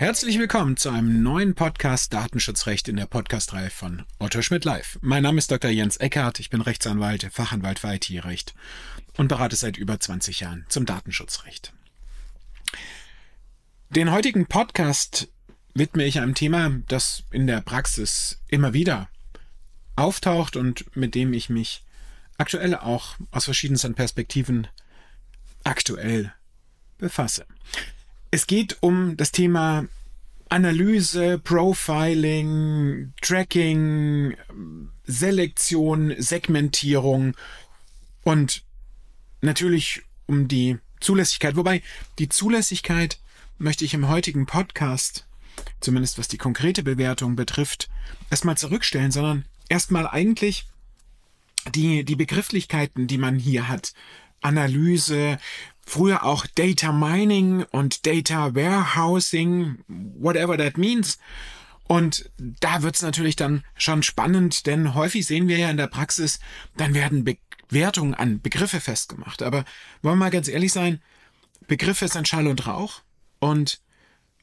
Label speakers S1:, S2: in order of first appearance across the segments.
S1: Herzlich willkommen zu einem neuen Podcast Datenschutzrecht in der Podcastreihe von Otto Schmidt Live. Mein Name ist Dr. Jens Eckhardt, ich bin Rechtsanwalt, Fachanwalt für IT-Recht und berate seit über 20 Jahren zum Datenschutzrecht. Den heutigen Podcast widme ich einem Thema, das in der Praxis immer wieder auftaucht und mit dem ich mich aktuell auch aus verschiedensten Perspektiven aktuell befasse. Es geht um das Thema Analyse, Profiling, Tracking, Selektion, Segmentierung und natürlich um die Zulässigkeit. Wobei die Zulässigkeit möchte ich im heutigen Podcast, zumindest was die konkrete Bewertung betrifft, erstmal zurückstellen, sondern erstmal eigentlich die, die Begrifflichkeiten, die man hier hat. Analyse, früher auch Data Mining und Data Warehousing, whatever that means. Und da wird's natürlich dann schon spannend, denn häufig sehen wir ja in der Praxis, dann werden Bewertungen an Begriffe festgemacht. Aber wollen wir mal ganz ehrlich sein, Begriffe sind Schall und Rauch und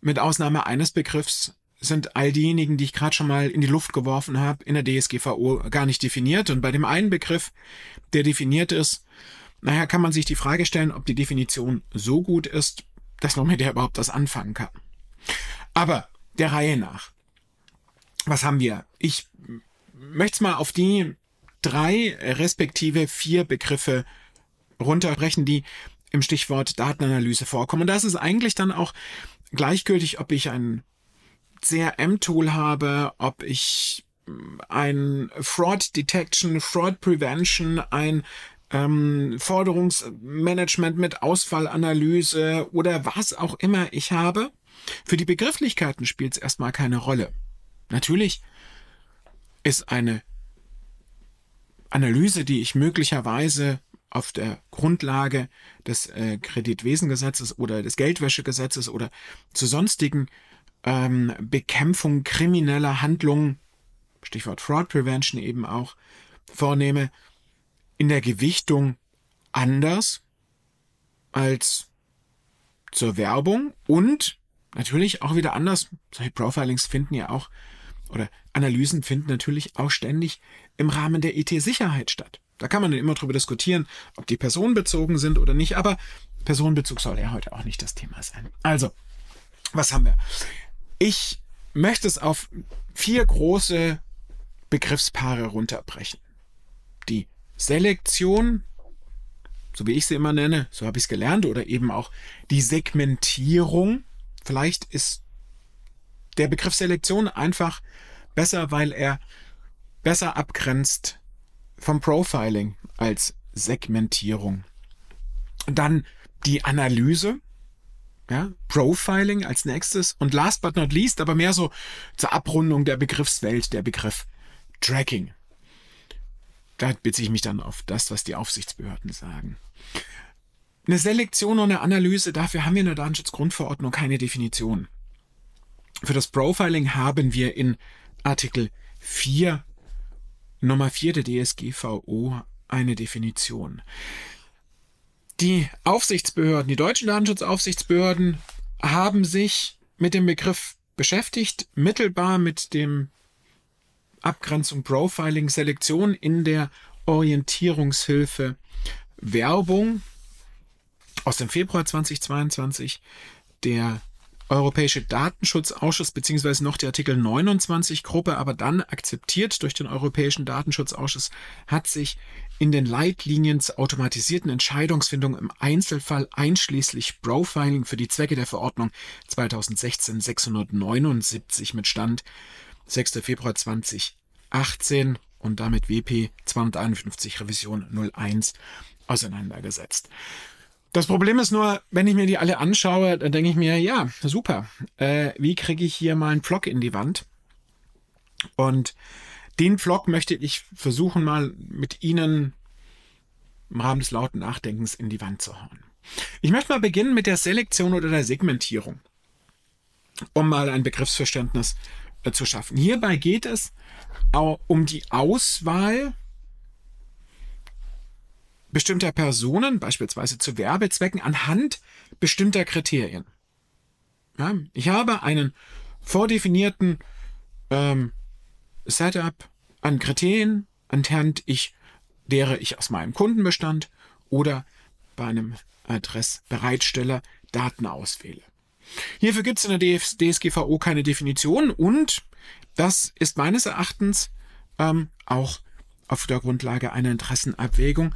S1: mit Ausnahme eines Begriffs sind all diejenigen, die ich gerade schon mal in die Luft geworfen habe, in der DSGVO gar nicht definiert. Und bei dem einen Begriff, der definiert ist, naja, kann man sich die Frage stellen, ob die Definition so gut ist, dass man mit der überhaupt was anfangen kann. Aber der Reihe nach. Was haben wir? Ich möchte es mal auf die drei respektive vier Begriffe runterbrechen, die im Stichwort Datenanalyse vorkommen. Und das ist eigentlich dann auch gleichgültig, ob ich ein CRM-Tool habe, ob ich ein Fraud Detection, Fraud Prevention, ein ähm, Forderungsmanagement mit Ausfallanalyse oder was auch immer ich habe. Für die Begrifflichkeiten spielt es erstmal keine Rolle. Natürlich ist eine Analyse, die ich möglicherweise auf der Grundlage des äh, Kreditwesengesetzes oder des Geldwäschegesetzes oder zu sonstigen ähm, Bekämpfung krimineller Handlungen, Stichwort Fraud Prevention eben auch, vornehme, in der Gewichtung anders als zur Werbung und natürlich auch wieder anders. Solche Profilings finden ja auch oder Analysen finden natürlich auch ständig im Rahmen der IT-Sicherheit statt. Da kann man dann immer drüber diskutieren, ob die personenbezogen sind oder nicht, aber Personenbezug soll ja heute auch nicht das Thema sein. Also, was haben wir? Ich möchte es auf vier große Begriffspaare runterbrechen. Die Selektion, so wie ich sie immer nenne, so habe ich es gelernt, oder eben auch die Segmentierung. Vielleicht ist der Begriff Selektion einfach besser, weil er besser abgrenzt vom Profiling als Segmentierung. Dann die Analyse, ja, Profiling als nächstes und last but not least, aber mehr so zur Abrundung der Begriffswelt, der Begriff Tracking da beziehe ich mich dann auf das, was die Aufsichtsbehörden sagen. Eine Selektion und eine Analyse, dafür haben wir in der Datenschutzgrundverordnung keine Definition. Für das Profiling haben wir in Artikel 4 Nummer 4 der DSGVO eine Definition. Die Aufsichtsbehörden, die deutschen Datenschutzaufsichtsbehörden haben sich mit dem Begriff beschäftigt, mittelbar mit dem Abgrenzung, Profiling, Selektion in der Orientierungshilfe Werbung aus dem Februar 2022. Der Europäische Datenschutzausschuss beziehungsweise noch die Artikel 29 Gruppe, aber dann akzeptiert durch den Europäischen Datenschutzausschuss, hat sich in den Leitlinien zur automatisierten Entscheidungsfindung im Einzelfall einschließlich Profiling für die Zwecke der Verordnung 2016-679 mit Stand 6. Februar 2018 und damit WP 251 Revision 01 auseinandergesetzt. Das Problem ist nur, wenn ich mir die alle anschaue, dann denke ich mir, ja, super. Äh, wie kriege ich hier mal einen Pflock in die Wand? Und den Pflock möchte ich versuchen mal mit Ihnen im Rahmen des lauten Nachdenkens in die Wand zu hauen. Ich möchte mal beginnen mit der Selektion oder der Segmentierung, um mal ein Begriffsverständnis äh, zu schaffen. Hierbei geht es um die Auswahl bestimmter Personen, beispielsweise zu Werbezwecken, anhand bestimmter Kriterien. Ja, ich habe einen vordefinierten ähm, Setup an Kriterien, anhand ich, derer ich aus meinem Kundenbestand oder bei einem Adressbereitsteller Daten auswähle. Hierfür gibt es in der DSGVO keine Definition und das ist meines Erachtens ähm, auch auf der Grundlage einer Interessenabwägung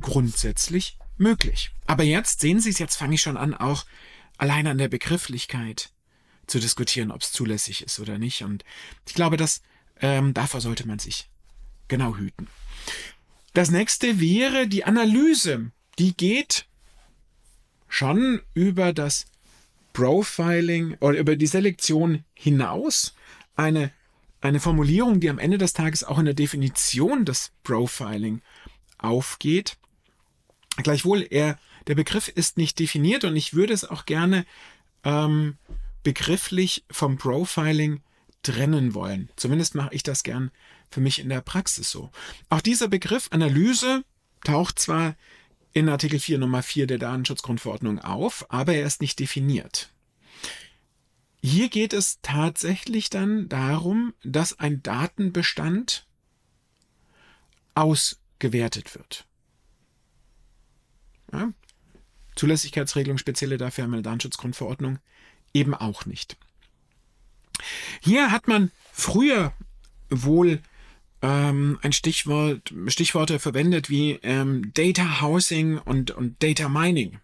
S1: grundsätzlich möglich. Aber jetzt sehen Sie es, jetzt fange ich schon an, auch allein an der Begrifflichkeit zu diskutieren, ob es zulässig ist oder nicht. Und ich glaube, dass ähm, davor sollte man sich genau hüten. Das nächste wäre die Analyse. Die geht schon über das Profiling oder über die Selektion hinaus. Eine, eine Formulierung, die am Ende des Tages auch in der Definition des Profiling aufgeht. Gleichwohl, er, der Begriff ist nicht definiert und ich würde es auch gerne ähm, begrifflich vom Profiling trennen wollen. Zumindest mache ich das gern für mich in der Praxis so. Auch dieser Begriff Analyse taucht zwar in Artikel 4 Nummer 4 der Datenschutzgrundverordnung auf, aber er ist nicht definiert. Hier geht es tatsächlich dann darum, dass ein Datenbestand ausgewertet wird. Ja? Zulässigkeitsregelung spezielle dafür haben wir in der Datenschutzgrundverordnung eben auch nicht. Hier hat man früher wohl ähm, ein Stichwort, Stichworte verwendet wie ähm, Data Housing und, und Data Mining.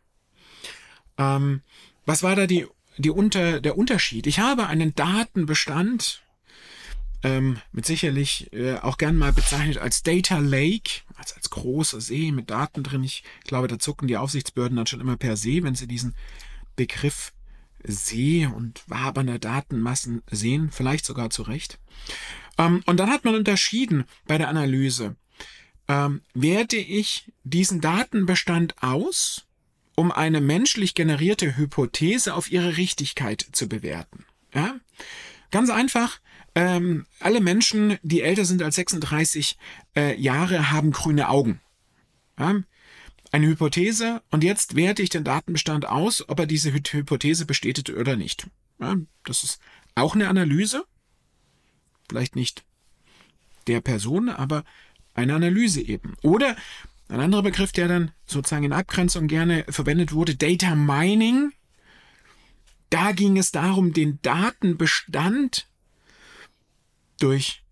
S1: Ähm, was war da die, die unter, der Unterschied? Ich habe einen Datenbestand, ähm, mit sicherlich äh, auch gern mal bezeichnet als Data Lake, also als großer See mit Daten drin. Ich glaube, da zucken die Aufsichtsbehörden dann schon immer per se, wenn sie diesen Begriff See und wabernde Datenmassen sehen, vielleicht sogar zu Recht. Ähm, und dann hat man unterschieden bei der Analyse. Ähm, werte ich diesen Datenbestand aus, um eine menschlich generierte Hypothese auf ihre Richtigkeit zu bewerten? Ja? Ganz einfach, ähm, alle Menschen, die älter sind als 36 äh, Jahre, haben grüne Augen. Ja? Eine Hypothese und jetzt werte ich den Datenbestand aus, ob er diese Hypothese bestätigt oder nicht. Ja, das ist auch eine Analyse vielleicht nicht der Person, aber eine Analyse eben. Oder ein anderer Begriff, der dann sozusagen in Abgrenzung gerne verwendet wurde, Data Mining. Da ging es darum, den Datenbestand durch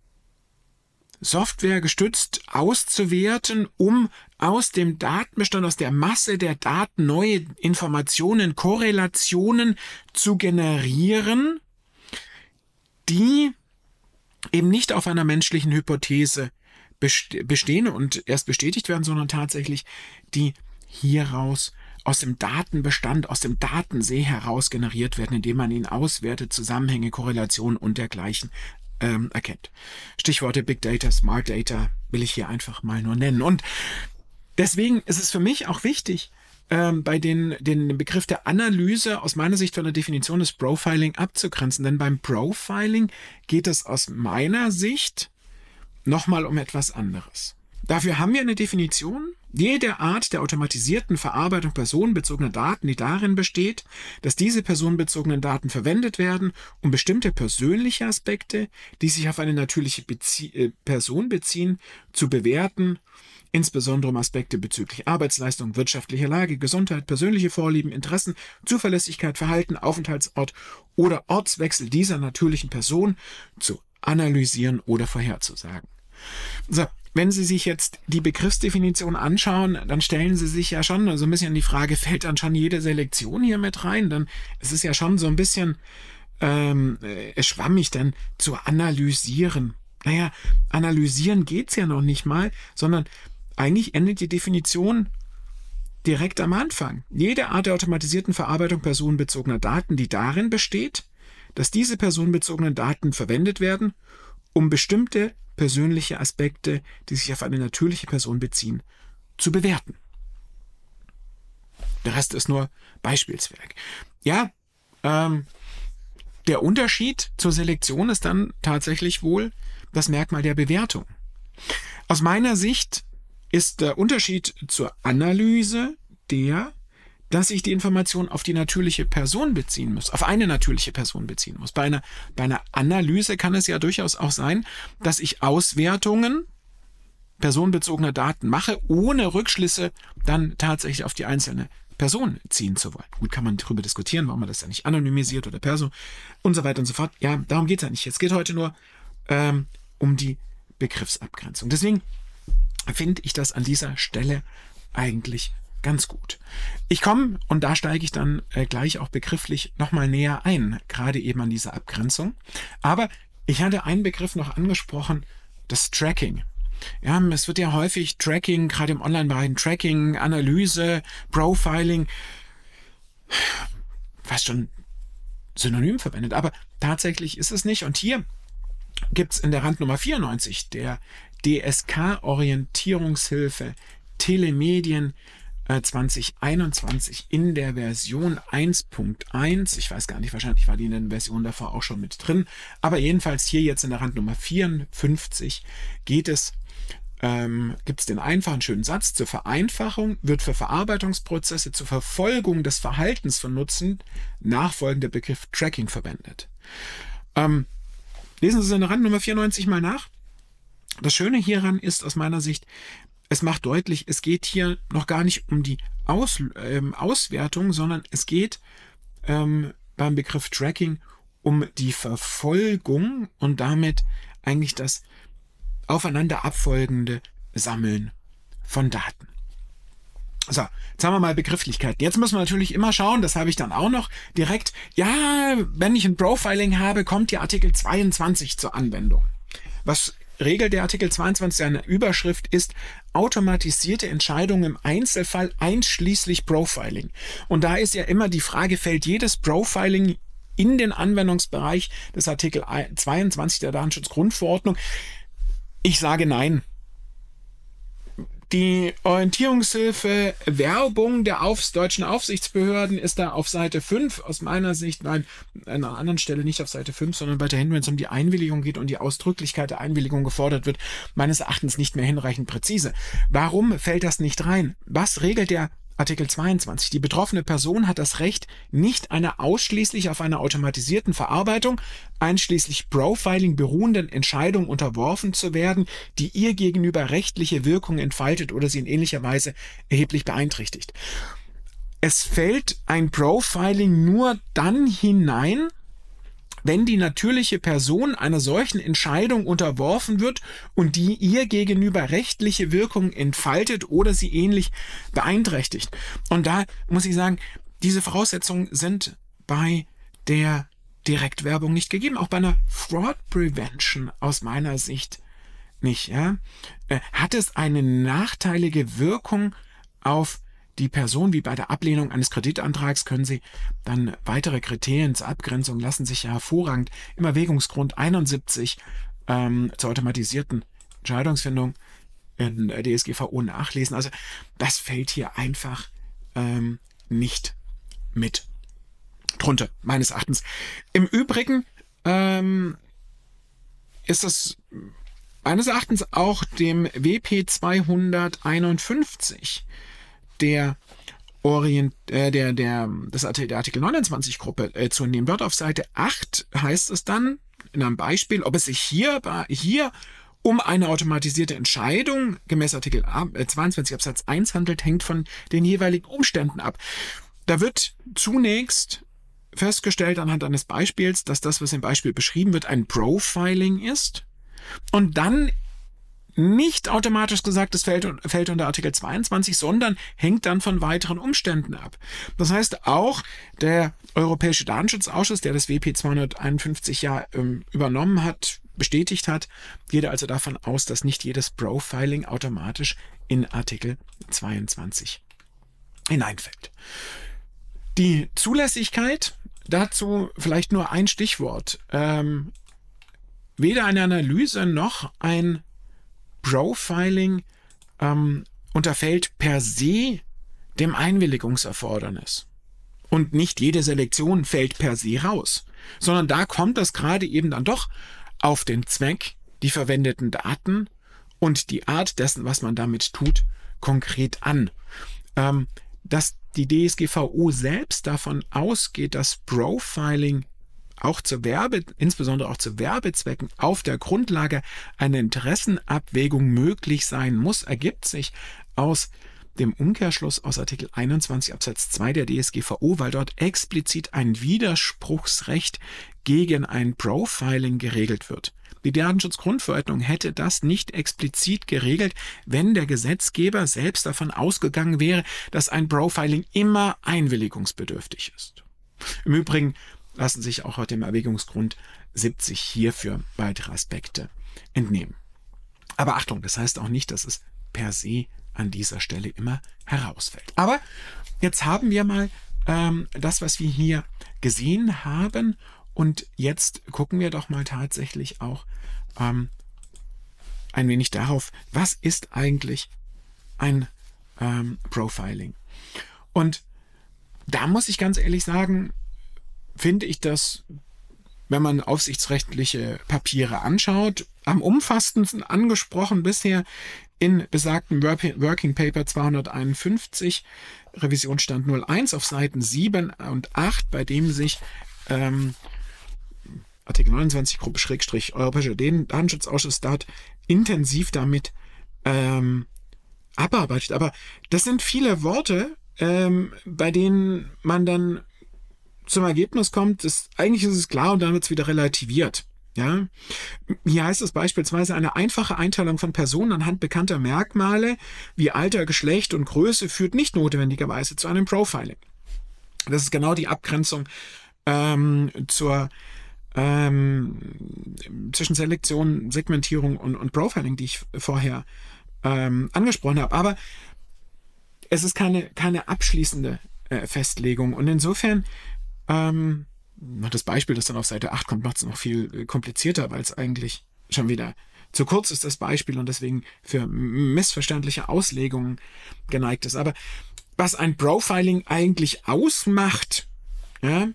S1: Software gestützt auszuwerten, um aus dem Datenbestand, aus der Masse der Daten neue Informationen, Korrelationen zu generieren, die eben nicht auf einer menschlichen Hypothese bestehen und erst bestätigt werden, sondern tatsächlich die hieraus aus dem Datenbestand, aus dem Datensee heraus generiert werden, indem man ihn auswertet, Zusammenhänge, Korrelationen und dergleichen ähm, erkennt. Stichworte Big Data, Smart Data will ich hier einfach mal nur nennen. Und deswegen ist es für mich auch wichtig, ähm, bei den, den Begriff der Analyse aus meiner Sicht von der Definition des Profiling abzugrenzen. Denn beim Profiling geht es aus meiner Sicht nochmal um etwas anderes. Dafür haben wir eine Definition. Jede Art der automatisierten Verarbeitung personenbezogener Daten, die darin besteht, dass diese personenbezogenen Daten verwendet werden, um bestimmte persönliche Aspekte, die sich auf eine natürliche Bezie äh, Person beziehen, zu bewerten insbesondere um Aspekte bezüglich Arbeitsleistung, wirtschaftlicher Lage, Gesundheit, persönliche Vorlieben, Interessen, Zuverlässigkeit, Verhalten, Aufenthaltsort oder Ortswechsel dieser natürlichen Person zu analysieren oder vorherzusagen. So, wenn Sie sich jetzt die Begriffsdefinition anschauen, dann stellen Sie sich ja schon so ein bisschen die Frage, fällt dann schon jede Selektion hier mit rein? Dann ist es ja schon so ein bisschen ähm, äh, schwammig dann zu analysieren. Naja, analysieren geht's ja noch nicht mal, sondern eigentlich endet die Definition direkt am Anfang. Jede Art der automatisierten Verarbeitung personenbezogener Daten, die darin besteht, dass diese personenbezogenen Daten verwendet werden, um bestimmte persönliche Aspekte, die sich auf eine natürliche Person beziehen, zu bewerten. Der Rest ist nur Beispielswerk. Ja, ähm, der Unterschied zur Selektion ist dann tatsächlich wohl das Merkmal der Bewertung. Aus meiner Sicht ist der Unterschied zur Analyse der, dass ich die Information auf die natürliche Person beziehen muss, auf eine natürliche Person beziehen muss. Bei einer, bei einer Analyse kann es ja durchaus auch sein, dass ich Auswertungen personenbezogener Daten mache, ohne Rückschlüsse dann tatsächlich auf die einzelne Person ziehen zu wollen. Gut, kann man darüber diskutieren, warum man das ja nicht anonymisiert oder Perso und so weiter und so fort. Ja, darum geht es ja nicht. Es geht heute nur ähm, um die Begriffsabgrenzung. Deswegen finde ich das an dieser Stelle eigentlich ganz gut. Ich komme, und da steige ich dann äh, gleich auch begrifflich nochmal näher ein, gerade eben an diese Abgrenzung. Aber ich hatte einen Begriff noch angesprochen, das Tracking. Ja, es wird ja häufig Tracking, gerade im Online-Bereich, Tracking, Analyse, Profiling, fast schon synonym verwendet. Aber tatsächlich ist es nicht. Und hier gibt es in der Randnummer 94 der DSK-Orientierungshilfe Telemedien 2021 äh, in der Version 1.1. Ich weiß gar nicht, wahrscheinlich war die in der Version davor auch schon mit drin. Aber jedenfalls hier jetzt in der Randnummer 54 geht es ähm, gibt es den einfachen schönen Satz, zur Vereinfachung wird für Verarbeitungsprozesse zur Verfolgung des Verhaltens von Nutzen nachfolgender Begriff Tracking verwendet. Ähm, lesen Sie es in der Randnummer 94 mal nach. Das Schöne hieran ist aus meiner Sicht, es macht deutlich, es geht hier noch gar nicht um die Aus, ähm, Auswertung, sondern es geht ähm, beim Begriff Tracking um die Verfolgung und damit eigentlich das aufeinander abfolgende Sammeln von Daten. So, jetzt haben wir mal Begrifflichkeiten. Jetzt müssen wir natürlich immer schauen, das habe ich dann auch noch direkt. Ja, wenn ich ein Profiling habe, kommt der Artikel 22 zur Anwendung. Was Regel der Artikel 22 seiner Überschrift ist automatisierte Entscheidungen im Einzelfall einschließlich Profiling. Und da ist ja immer die Frage, fällt jedes Profiling in den Anwendungsbereich des Artikel 22 der Datenschutzgrundverordnung? Ich sage nein die Orientierungshilfe Werbung der Aufs deutschen Aufsichtsbehörden ist da auf Seite 5 aus meiner Sicht, nein, an einer anderen Stelle nicht auf Seite 5, sondern weiterhin, wenn es um die Einwilligung geht und die Ausdrücklichkeit der Einwilligung gefordert wird, meines Erachtens nicht mehr hinreichend präzise. Warum fällt das nicht rein? Was regelt der Artikel 22. Die betroffene Person hat das Recht, nicht einer ausschließlich auf einer automatisierten Verarbeitung, einschließlich Profiling beruhenden Entscheidung unterworfen zu werden, die ihr gegenüber rechtliche Wirkung entfaltet oder sie in ähnlicher Weise erheblich beeinträchtigt. Es fällt ein Profiling nur dann hinein, wenn die natürliche Person einer solchen Entscheidung unterworfen wird und die ihr gegenüber rechtliche Wirkung entfaltet oder sie ähnlich beeinträchtigt. Und da muss ich sagen, diese Voraussetzungen sind bei der Direktwerbung nicht gegeben, auch bei einer Fraud Prevention aus meiner Sicht nicht. Ja? Äh, hat es eine nachteilige Wirkung auf die Person, wie bei der Ablehnung eines Kreditantrags, können Sie dann weitere Kriterien zur Abgrenzung lassen sich ja hervorragend im Erwägungsgrund 71 ähm, zur automatisierten Entscheidungsfindung in DSGVO nachlesen. Also das fällt hier einfach ähm, nicht mit drunter, meines Erachtens. Im Übrigen ähm, ist das meines Erachtens auch dem WP 251 der Orient, äh, der, der, das Artikel, der Artikel 29 Gruppe äh, zu nehmen. Dort auf Seite 8 heißt es dann in einem Beispiel, ob es sich hier, hier um eine automatisierte Entscheidung gemäß Artikel 22 äh, Absatz 1 handelt, hängt von den jeweiligen Umständen ab. Da wird zunächst festgestellt anhand eines Beispiels, dass das, was im Beispiel beschrieben wird, ein Profiling ist. Und dann nicht automatisch gesagt, es fällt, fällt unter Artikel 22, sondern hängt dann von weiteren Umständen ab. Das heißt, auch der Europäische Datenschutzausschuss, der das WP 251 ja ähm, übernommen hat, bestätigt hat, geht also davon aus, dass nicht jedes Profiling automatisch in Artikel 22 hineinfällt. Die Zulässigkeit, dazu vielleicht nur ein Stichwort. Ähm, weder eine Analyse noch ein Profiling ähm, unterfällt per se dem Einwilligungserfordernis. Und nicht jede Selektion fällt per se raus, sondern da kommt das gerade eben dann doch auf den Zweck, die verwendeten Daten und die Art dessen, was man damit tut, konkret an. Ähm, dass die DSGVO selbst davon ausgeht, dass Profiling auch zur Werbe, insbesondere auch zu Werbezwecken auf der Grundlage einer Interessenabwägung möglich sein muss, ergibt sich aus dem Umkehrschluss aus Artikel 21 Absatz 2 der DSGVO, weil dort explizit ein Widerspruchsrecht gegen ein Profiling geregelt wird. Die Datenschutzgrundverordnung hätte das nicht explizit geregelt, wenn der Gesetzgeber selbst davon ausgegangen wäre, dass ein Profiling immer einwilligungsbedürftig ist. Im Übrigen lassen sich auch aus dem Erwägungsgrund 70 hierfür weitere Aspekte entnehmen. Aber Achtung, das heißt auch nicht, dass es per se an dieser Stelle immer herausfällt. Aber jetzt haben wir mal ähm, das, was wir hier gesehen haben und jetzt gucken wir doch mal tatsächlich auch ähm, ein wenig darauf, was ist eigentlich ein ähm, Profiling. Und da muss ich ganz ehrlich sagen, finde ich das, wenn man aufsichtsrechtliche Papiere anschaut, am umfassendsten angesprochen bisher in besagten Working Paper 251, Revisionsstand 01 auf Seiten 7 und 8, bei dem sich ähm, Artikel 29 Gruppe Schrägstrich Europäischer Datenschutzausschuss dort intensiv damit ähm, abarbeitet. Aber das sind viele Worte, ähm, bei denen man dann zum Ergebnis kommt, dass eigentlich ist es klar und dann wird es wieder relativiert. Ja, hier heißt es beispielsweise eine einfache Einteilung von Personen anhand bekannter Merkmale wie Alter, Geschlecht und Größe führt nicht notwendigerweise zu einem Profiling. Das ist genau die Abgrenzung ähm, zur ähm, zwischen Selektion, Segmentierung und, und Profiling, die ich vorher ähm, angesprochen habe. Aber es ist keine, keine abschließende äh, Festlegung. Und insofern, ähm, das Beispiel, das dann auf Seite 8 kommt, macht es noch viel äh, komplizierter, weil es eigentlich schon wieder zu kurz ist, das Beispiel, und deswegen für missverständliche Auslegungen geneigt ist. Aber was ein Profiling eigentlich ausmacht, ja,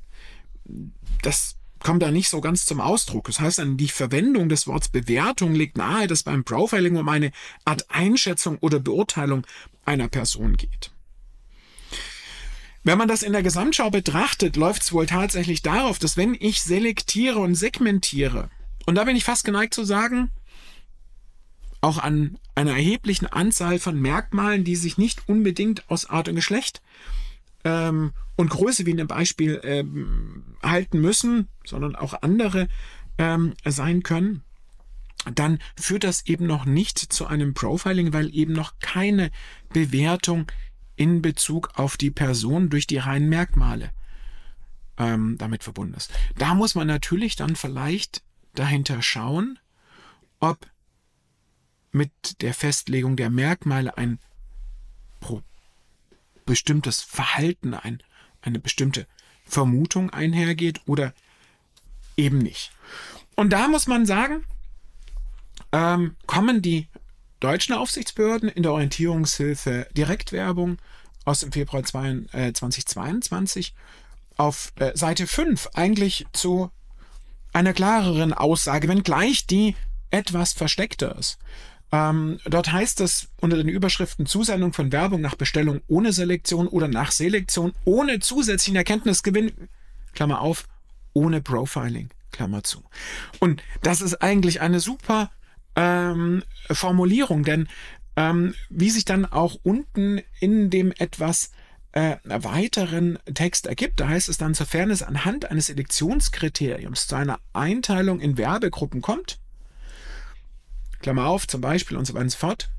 S1: das kommt da nicht so ganz zum Ausdruck. Das heißt, die Verwendung des Wortes Bewertung liegt nahe, dass beim Profiling um eine Art Einschätzung oder Beurteilung einer Person geht. Wenn man das in der Gesamtschau betrachtet, läuft es wohl tatsächlich darauf, dass wenn ich selektiere und segmentiere, und da bin ich fast geneigt zu sagen, auch an einer erheblichen Anzahl von Merkmalen, die sich nicht unbedingt aus Art und Geschlecht ähm, und Größe wie in dem Beispiel ähm, halten müssen, sondern auch andere ähm, sein können, dann führt das eben noch nicht zu einem Profiling, weil eben noch keine Bewertung in Bezug auf die Person durch die reinen Merkmale ähm, damit verbunden ist. Da muss man natürlich dann vielleicht dahinter schauen, ob mit der Festlegung der Merkmale ein bestimmtes Verhalten, ein, eine bestimmte Vermutung einhergeht oder eben nicht. Und da muss man sagen, ähm, kommen die deutschen Aufsichtsbehörden in der Orientierungshilfe Direktwerbung aus dem Februar 2022 äh, auf äh, Seite 5 eigentlich zu einer klareren Aussage, wenngleich die etwas versteckter ist. Ähm, dort heißt es unter den Überschriften Zusendung von Werbung nach Bestellung ohne Selektion oder nach Selektion ohne zusätzlichen Erkenntnisgewinn, Klammer auf, ohne Profiling, Klammer zu. Und das ist eigentlich eine super ähm, Formulierung, denn ähm, wie sich dann auch unten in dem etwas äh, weiteren Text ergibt, da heißt es dann, sofern es anhand eines Selektionskriteriums zu einer Einteilung in Werbegruppen kommt, Klammer auf, zum Beispiel und so weiter und so fort,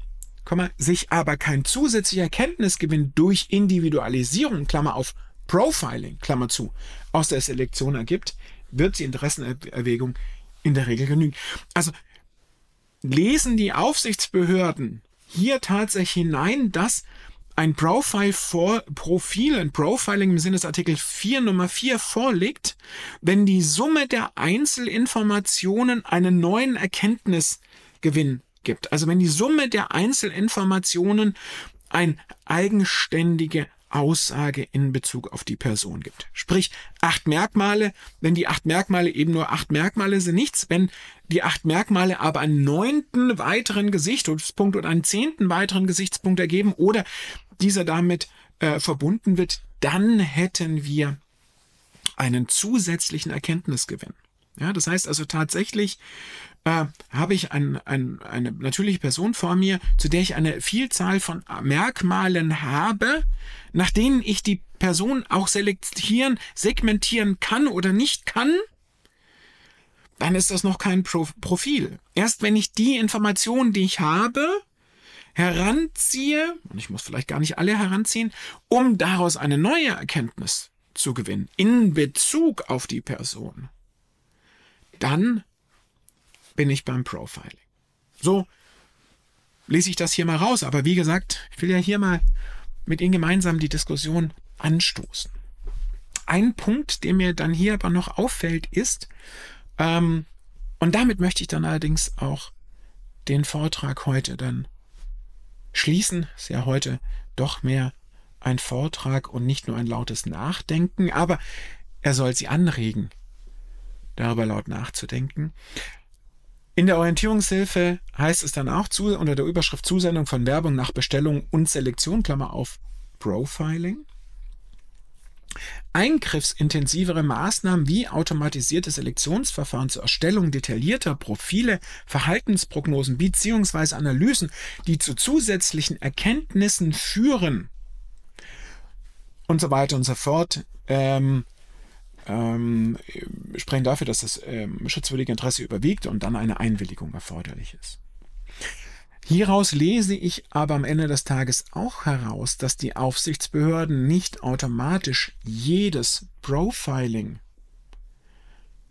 S1: Komma, sich aber kein zusätzlicher Erkenntnisgewinn durch Individualisierung, Klammer auf, Profiling, Klammer zu, aus der Selektion ergibt, wird die Interessenerwägung in der Regel genügen. Also lesen die Aufsichtsbehörden hier tatsächlich hinein, dass ein Profile vor, Profil, ein Profiling im Sinne des Artikel 4 Nummer 4 vorliegt, wenn die Summe der Einzelinformationen einen neuen Erkenntnis Gewinn gibt. Also wenn die Summe der Einzelinformationen ein eigenständige Aussage in Bezug auf die Person gibt. Sprich, acht Merkmale, wenn die acht Merkmale eben nur acht Merkmale sind, nichts. Wenn die acht Merkmale aber einen neunten weiteren Gesichtspunkt oder einen zehnten weiteren Gesichtspunkt ergeben oder dieser damit äh, verbunden wird, dann hätten wir einen zusätzlichen Erkenntnisgewinn. Ja, das heißt also tatsächlich äh, habe ich ein, ein, eine natürliche Person vor mir, zu der ich eine Vielzahl von Merkmalen habe, nach denen ich die Person auch selektieren, segmentieren kann oder nicht kann, dann ist das noch kein Pro Profil. Erst wenn ich die Informationen, die ich habe, heranziehe, und ich muss vielleicht gar nicht alle heranziehen, um daraus eine neue Erkenntnis zu gewinnen in Bezug auf die Person, dann bin ich beim Profiling. So lese ich das hier mal raus. Aber wie gesagt, ich will ja hier mal mit Ihnen gemeinsam die Diskussion anstoßen. Ein Punkt, der mir dann hier aber noch auffällt, ist, ähm, und damit möchte ich dann allerdings auch den Vortrag heute dann schließen. Ist ja heute doch mehr ein Vortrag und nicht nur ein lautes Nachdenken, aber er soll Sie anregen, darüber laut nachzudenken. In der Orientierungshilfe heißt es dann auch zu, unter der Überschrift Zusendung von Werbung nach Bestellung und Selektion, Klammer auf Profiling. Eingriffsintensivere Maßnahmen wie automatisierte Selektionsverfahren zur Erstellung detaillierter Profile, Verhaltensprognosen bzw. Analysen, die zu zusätzlichen Erkenntnissen führen und so weiter und so fort, ähm, ähm, sprechen dafür, dass das ähm, schutzwürdige Interesse überwiegt und dann eine Einwilligung erforderlich ist. Hieraus lese ich aber am Ende des Tages auch heraus, dass die Aufsichtsbehörden nicht automatisch jedes Profiling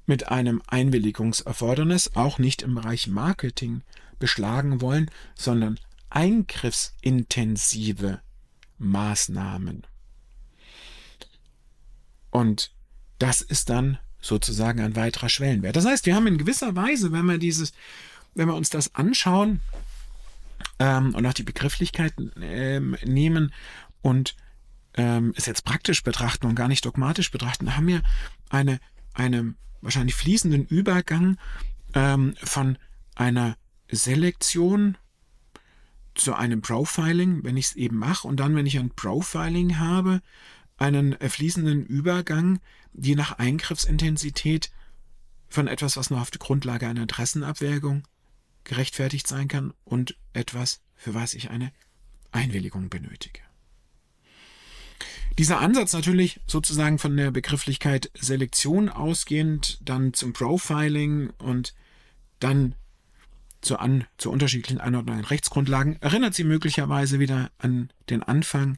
S1: mit einem Einwilligungserfordernis, auch nicht im Bereich Marketing, beschlagen wollen, sondern eingriffsintensive Maßnahmen. Und das ist dann sozusagen ein weiterer Schwellenwert. Das heißt, wir haben in gewisser Weise, wenn wir dieses, wenn wir uns das anschauen ähm, und auch die Begrifflichkeiten ähm, nehmen und ähm, es jetzt praktisch betrachten und gar nicht dogmatisch betrachten, haben wir eine, eine wahrscheinlich fließenden Übergang ähm, von einer Selektion zu einem Profiling, wenn ich es eben mache, und dann, wenn ich ein Profiling habe, einen fließenden Übergang je nach Eingriffsintensität von etwas, was nur auf der Grundlage einer Interessenabwägung gerechtfertigt sein kann und etwas, für was ich eine Einwilligung benötige. Dieser Ansatz natürlich sozusagen von der Begrifflichkeit Selektion ausgehend, dann zum Profiling und dann zu, an, zu unterschiedlichen Einordnungen Rechtsgrundlagen, erinnert Sie möglicherweise wieder an den Anfang,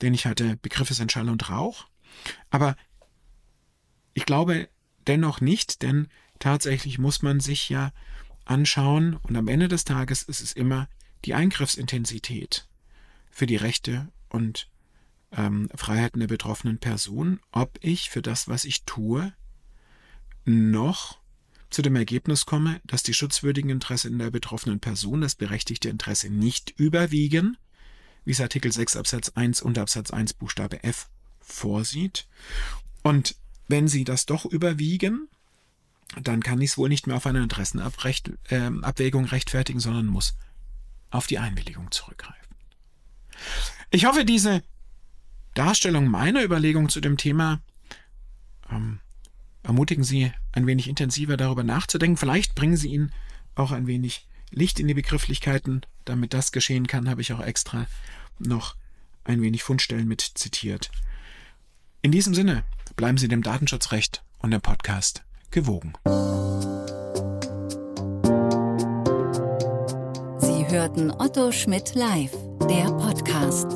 S1: den ich hatte, Begriffe sind Schall und Rauch. Aber ich glaube dennoch nicht, denn tatsächlich muss man sich ja anschauen und am Ende des Tages ist es immer die Eingriffsintensität für die Rechte und ähm, Freiheiten der betroffenen Person, ob ich für das, was ich tue, noch zu dem Ergebnis komme, dass die schutzwürdigen Interessen der betroffenen Person, das berechtigte Interesse nicht überwiegen, wie es Artikel 6 Absatz 1 und Absatz 1 Buchstabe F vorsieht. Und wenn sie das doch überwiegen, dann kann ich es wohl nicht mehr auf eine Interessenabwägung äh, rechtfertigen, sondern muss auf die Einwilligung zurückgreifen. Ich hoffe, diese Darstellung meiner Überlegung zu dem Thema ähm, ermutigen Sie ein wenig intensiver darüber nachzudenken. Vielleicht bringen Sie Ihnen auch ein wenig Licht in die Begrifflichkeiten. Damit das geschehen kann, habe ich auch extra noch ein wenig Fundstellen mit zitiert. In diesem Sinne bleiben Sie dem Datenschutzrecht und dem Podcast gewogen.
S2: Sie hörten Otto Schmidt live, der Podcast.